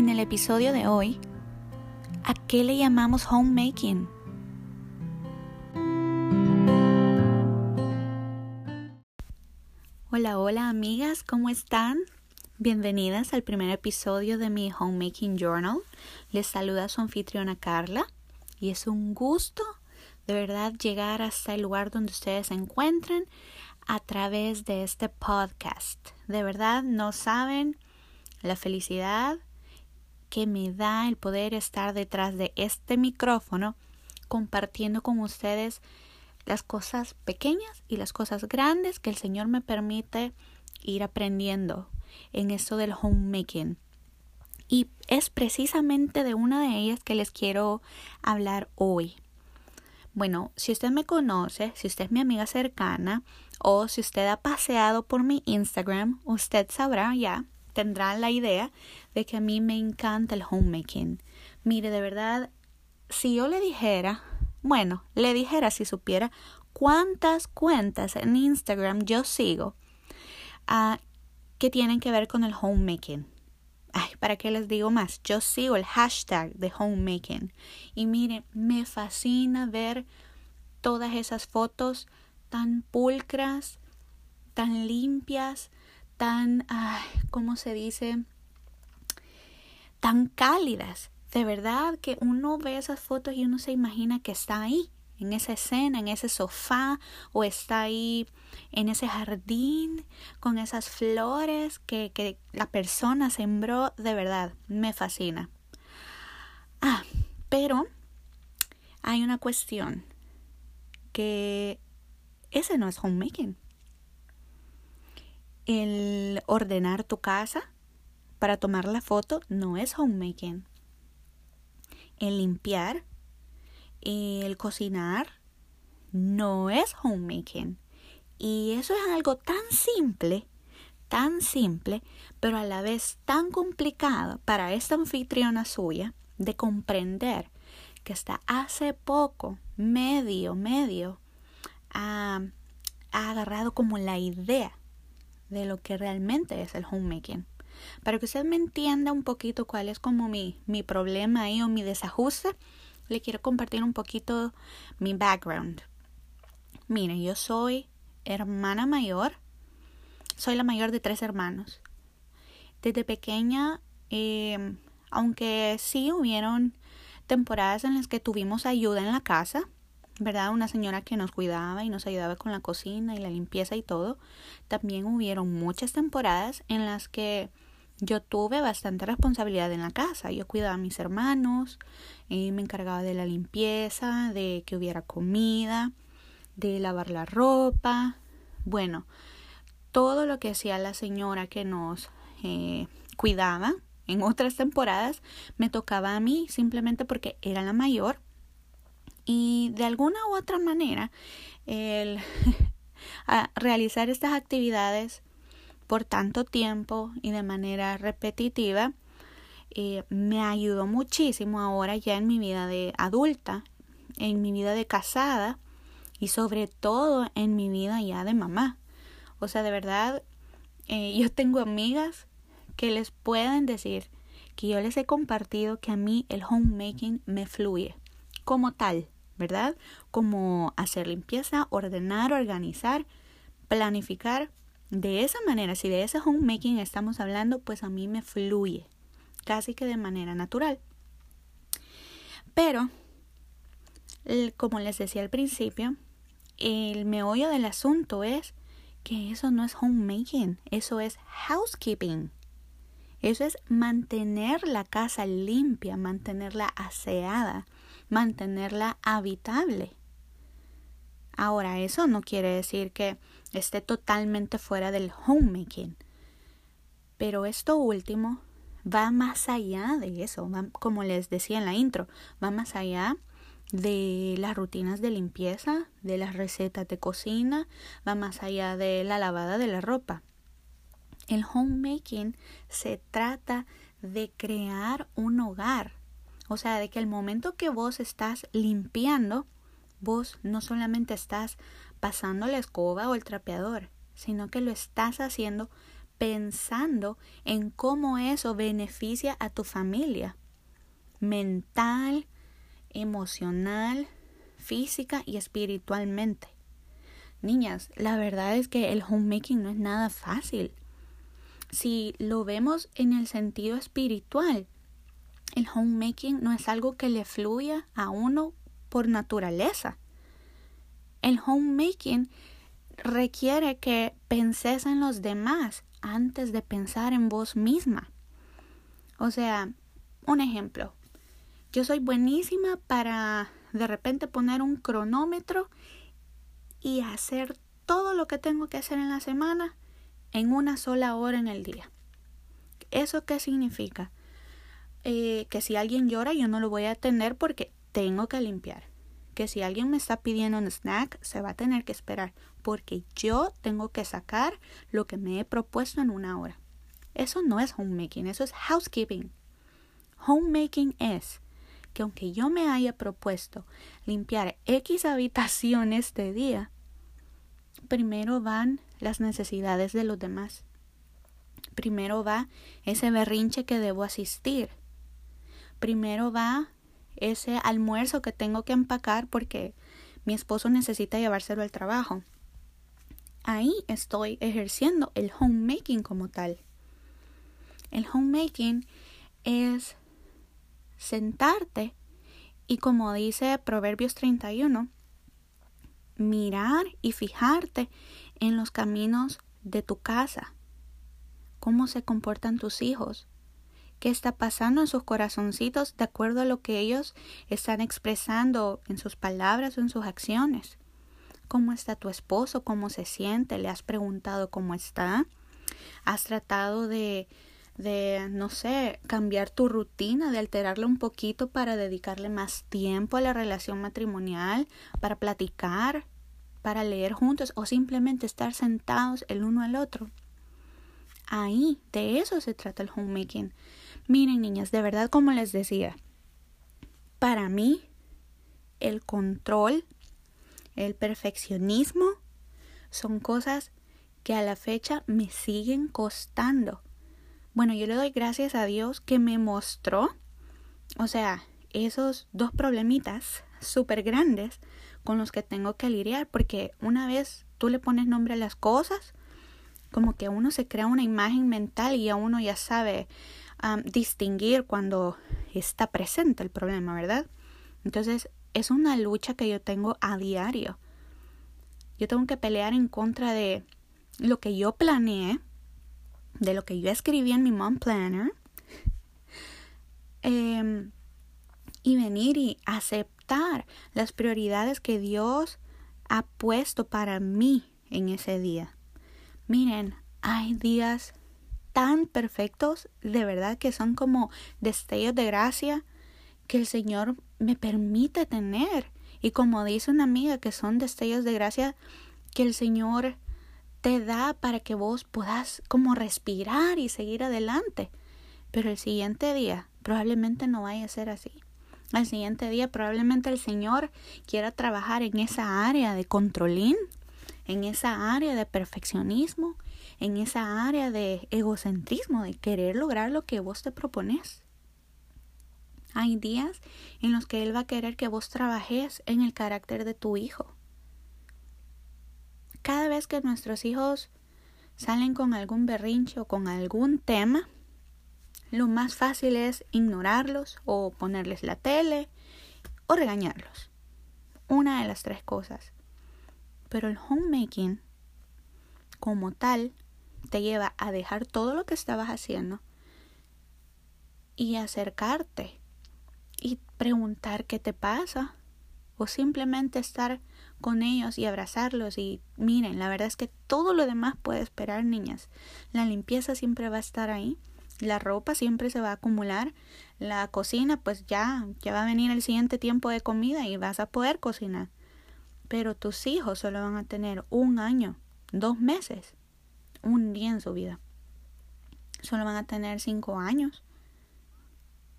En el episodio de hoy, ¿a qué le llamamos homemaking? Hola, hola amigas, ¿cómo están? Bienvenidas al primer episodio de mi Homemaking Journal. Les saluda su anfitriona Carla y es un gusto de verdad llegar hasta el lugar donde ustedes se encuentran a través de este podcast. De verdad no saben la felicidad que me da el poder estar detrás de este micrófono compartiendo con ustedes las cosas pequeñas y las cosas grandes que el Señor me permite ir aprendiendo en esto del homemaking. Y es precisamente de una de ellas que les quiero hablar hoy. Bueno, si usted me conoce, si usted es mi amiga cercana o si usted ha paseado por mi Instagram, usted sabrá ya tendrán la idea de que a mí me encanta el homemaking. Mire, de verdad, si yo le dijera, bueno, le dijera si supiera cuántas cuentas en Instagram yo sigo uh, que tienen que ver con el homemaking. Ay, ¿para qué les digo más? Yo sigo el hashtag de homemaking. Y mire, me fascina ver todas esas fotos tan pulcras, tan limpias, tan, ¿cómo se dice? Tan cálidas. De verdad que uno ve esas fotos y uno se imagina que está ahí, en esa escena, en ese sofá, o está ahí en ese jardín, con esas flores que, que la persona sembró. De verdad, me fascina. Ah, pero hay una cuestión que ese no es homemaking el ordenar tu casa para tomar la foto no es homemaking. El limpiar, el cocinar no es homemaking. Y eso es algo tan simple, tan simple, pero a la vez tan complicado para esta anfitriona suya de comprender que hasta hace poco, medio, medio, ha, ha agarrado como la idea de lo que realmente es el homemaking. Para que usted me entienda un poquito cuál es como mi, mi problema ahí o mi desajuste, le quiero compartir un poquito mi background. Mire, yo soy hermana mayor, soy la mayor de tres hermanos. Desde pequeña, em, aunque sí hubieron temporadas en las que tuvimos ayuda en la casa, ¿verdad? Una señora que nos cuidaba y nos ayudaba con la cocina y la limpieza y todo. También hubieron muchas temporadas en las que yo tuve bastante responsabilidad en la casa. Yo cuidaba a mis hermanos, y me encargaba de la limpieza, de que hubiera comida, de lavar la ropa. Bueno, todo lo que hacía la señora que nos eh, cuidaba en otras temporadas me tocaba a mí simplemente porque era la mayor y de alguna u otra manera, el realizar estas actividades por tanto tiempo y de manera repetitiva eh, me ayudó muchísimo ahora ya en mi vida de adulta, en mi vida de casada y sobre todo en mi vida ya de mamá. O sea, de verdad, eh, yo tengo amigas que les pueden decir que yo les he compartido que a mí el homemaking me fluye como tal. ¿verdad? Como hacer limpieza, ordenar, organizar, planificar. De esa manera, si de ese homemaking estamos hablando, pues a mí me fluye, casi que de manera natural. Pero, como les decía al principio, el meollo del asunto es que eso no es homemaking, eso es housekeeping. Eso es mantener la casa limpia, mantenerla aseada, mantenerla habitable. Ahora, eso no quiere decir que esté totalmente fuera del homemaking. Pero esto último va más allá de eso, como les decía en la intro, va más allá de las rutinas de limpieza, de las recetas de cocina, va más allá de la lavada de la ropa. El homemaking se trata de crear un hogar, o sea, de que el momento que vos estás limpiando, vos no solamente estás pasando la escoba o el trapeador, sino que lo estás haciendo pensando en cómo eso beneficia a tu familia mental, emocional, física y espiritualmente. Niñas, la verdad es que el homemaking no es nada fácil. Si lo vemos en el sentido espiritual, el homemaking no es algo que le fluya a uno por naturaleza. El homemaking requiere que penses en los demás antes de pensar en vos misma. O sea, un ejemplo. Yo soy buenísima para de repente poner un cronómetro y hacer todo lo que tengo que hacer en la semana en una sola hora en el día. ¿Eso qué significa? Eh, que si alguien llora yo no lo voy a atender porque tengo que limpiar. Que si alguien me está pidiendo un snack se va a tener que esperar porque yo tengo que sacar lo que me he propuesto en una hora. Eso no es homemaking, eso es housekeeping. Homemaking es que aunque yo me haya propuesto limpiar X habitaciones este día, primero van las necesidades de los demás. Primero va ese berrinche que debo asistir. Primero va ese almuerzo que tengo que empacar porque mi esposo necesita llevárselo al trabajo. Ahí estoy ejerciendo el homemaking como tal. El homemaking es sentarte y como dice Proverbios 31, mirar y fijarte en los caminos de tu casa, cómo se comportan tus hijos, qué está pasando en sus corazoncitos de acuerdo a lo que ellos están expresando en sus palabras o en sus acciones. ¿Cómo está tu esposo? ¿Cómo se siente? ¿Le has preguntado cómo está? ¿Has tratado de de, no sé, cambiar tu rutina, de alterarla un poquito para dedicarle más tiempo a la relación matrimonial, para platicar, para leer juntos o simplemente estar sentados el uno al otro. Ahí, de eso se trata el homemaking. Miren, niñas, de verdad, como les decía, para mí, el control, el perfeccionismo, son cosas que a la fecha me siguen costando. Bueno, yo le doy gracias a Dios que me mostró, o sea, esos dos problemitas súper grandes con los que tengo que lidiar, porque una vez tú le pones nombre a las cosas, como que uno se crea una imagen mental y ya uno ya sabe distinguir cuando está presente el problema, ¿verdad? Entonces es una lucha que yo tengo a diario. Yo tengo que pelear en contra de lo que yo planeé de lo que yo escribí en mi mom planner em, y venir y aceptar las prioridades que Dios ha puesto para mí en ese día. Miren, hay días tan perfectos, de verdad que son como destellos de gracia que el Señor me permite tener. Y como dice una amiga, que son destellos de gracia que el Señor te da para que vos puedas como respirar y seguir adelante. Pero el siguiente día probablemente no vaya a ser así. Al siguiente día probablemente el Señor quiera trabajar en esa área de controlín, en esa área de perfeccionismo, en esa área de egocentrismo, de querer lograr lo que vos te propones. Hay días en los que Él va a querer que vos trabajes en el carácter de tu hijo cada vez que nuestros hijos salen con algún berrinche o con algún tema, lo más fácil es ignorarlos o ponerles la tele o regañarlos. Una de las tres cosas. Pero el homemaking, como tal, te lleva a dejar todo lo que estabas haciendo y acercarte y preguntar qué te pasa o simplemente estar con ellos y abrazarlos y miren, la verdad es que todo lo demás puede esperar, niñas. La limpieza siempre va a estar ahí, la ropa siempre se va a acumular, la cocina pues ya, ya va a venir el siguiente tiempo de comida y vas a poder cocinar. Pero tus hijos solo van a tener un año, dos meses, un día en su vida. Solo van a tener cinco años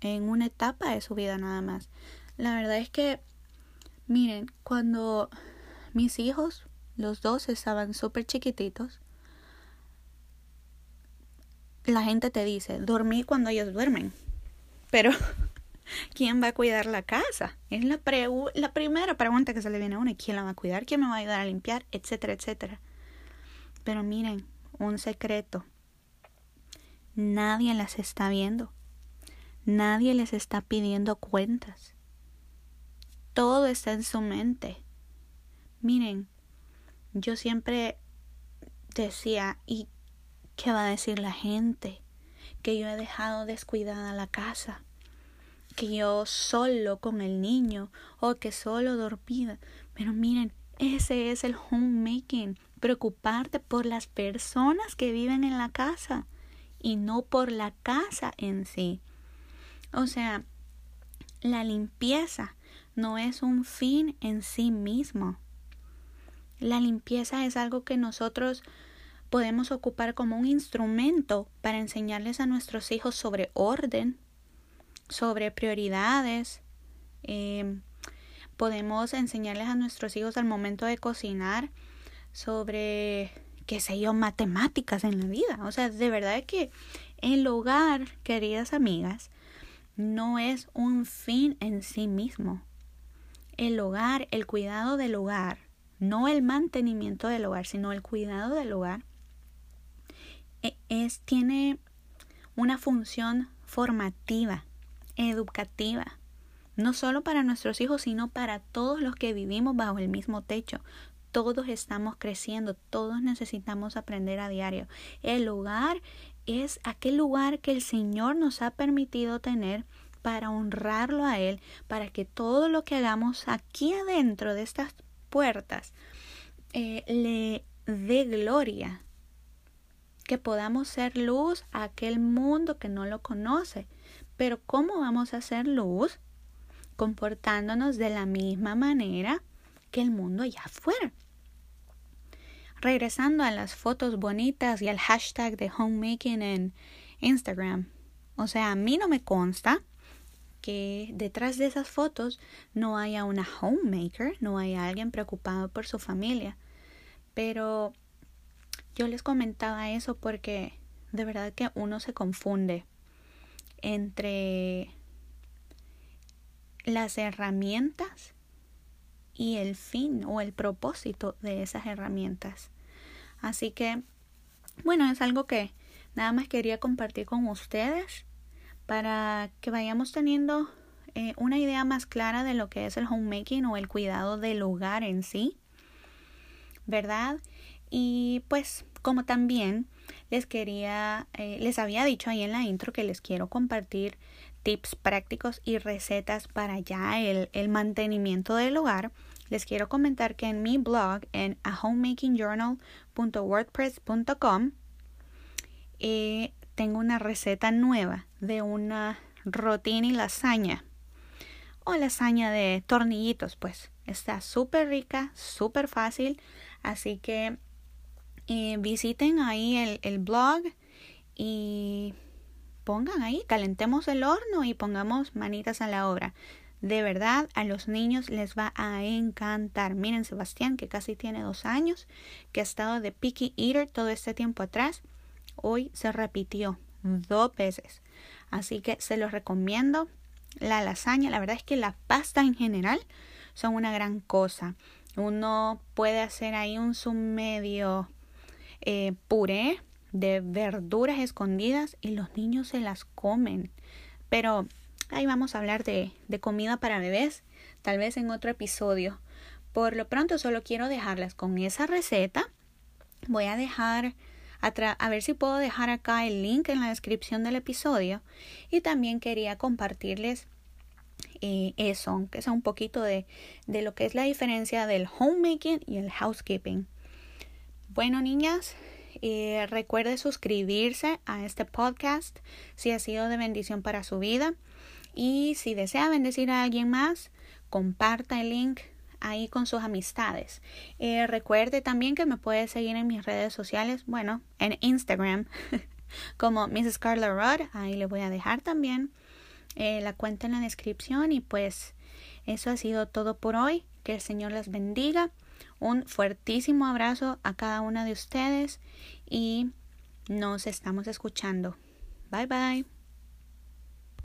en una etapa de su vida nada más. La verdad es que, miren, cuando mis hijos, los dos estaban súper chiquititos. la gente te dice, dormí cuando ellos duermen. Pero, ¿quién va a cuidar la casa? Es la, la primera pregunta que se le viene a uno. ¿Quién la va a cuidar? ¿Quién me va a ayudar a limpiar? Etcétera, etcétera. Pero miren, un secreto. Nadie las está viendo. Nadie les está pidiendo cuentas. Todo está en su mente. Miren, yo siempre decía, ¿y qué va a decir la gente? Que yo he dejado descuidada la casa, que yo solo con el niño o que solo dormida. Pero miren, ese es el homemaking, preocuparte por las personas que viven en la casa y no por la casa en sí. O sea, la limpieza no es un fin en sí mismo. La limpieza es algo que nosotros podemos ocupar como un instrumento para enseñarles a nuestros hijos sobre orden, sobre prioridades. Em, podemos enseñarles a nuestros hijos al momento de cocinar sobre, qué sé yo, matemáticas en la vida. O sea, de verdad que el hogar, queridas amigas, no es un fin en sí mismo. El hogar, el cuidado del hogar, no el mantenimiento del hogar, sino el cuidado del hogar, e, es, tiene una función formativa, educativa, no solo para nuestros hijos, sino para todos los que vivimos bajo el mismo techo. Todos estamos creciendo, todos necesitamos aprender a diario. El hogar es aquel lugar que el Señor nos ha permitido tener para honrarlo a Él, para que todo lo que hagamos aquí adentro de estas puertas eh, le dé gloria, que podamos ser luz a aquel mundo que no lo conoce. Pero ¿cómo vamos a ser luz? Comportándonos de la misma manera que el mundo allá afuera. Regresando a las fotos bonitas y al hashtag de homemaking en Instagram. O sea, a mí no me consta que detrás de esas fotos no haya una homemaker, no haya alguien preocupado por su familia. Pero yo les comentaba eso porque de verdad que uno se confunde entre las herramientas y el fin o el propósito de esas herramientas. Así que, bueno, es algo que nada más quería compartir con ustedes para que vayamos teniendo eh, una idea más clara de lo que es el homemaking o el cuidado del hogar en sí, ¿verdad? Y pues como también les quería, eh, les había dicho ahí en la intro que les quiero compartir tips prácticos y recetas para ya el, el mantenimiento del hogar, les quiero comentar que en mi blog en ahomemaking.journal.wordpress.com eh, tengo una receta nueva de una rotini lasaña o lasaña de tornillitos pues. Está súper rica súper fácil así que eh, visiten ahí el, el blog y pongan ahí calentemos el horno y pongamos manitas a la obra de verdad, a los niños les va a encantar. Miren, Sebastián, que casi tiene dos años, que ha estado de picky eater todo este tiempo atrás, hoy se repitió dos veces. Así que se los recomiendo. La lasaña, la verdad es que la pasta en general son una gran cosa. Uno puede hacer ahí un medio eh, puré de verduras escondidas y los niños se las comen. Pero ahí vamos a hablar de, de comida para bebés, tal vez en otro episodio. Por lo pronto solo quiero dejarlas con esa receta. Voy a dejar a, ver si puedo dejar acá el link en la descripción del episodio. Y también quería compartirles eh, eso, que sea un poquito de, de lo que es la diferencia del homemaking y el housekeeping. Bueno, niñas, eh, recuerde suscribirse a este podcast si ha sido de bendición para su vida. Y si desea bendecir a alguien más, comparta el link ahí con sus amistades. Eh, recuerde también que me puede seguir en mis redes sociales, bueno, en Instagram como Mrs. Carla Rudd, ahí le voy a dejar también eh, la cuenta en la descripción y pues eso ha sido todo por hoy. Que el Señor les bendiga. Un fuertísimo abrazo a cada una de ustedes y Nos estamos escuchando. Bye bye.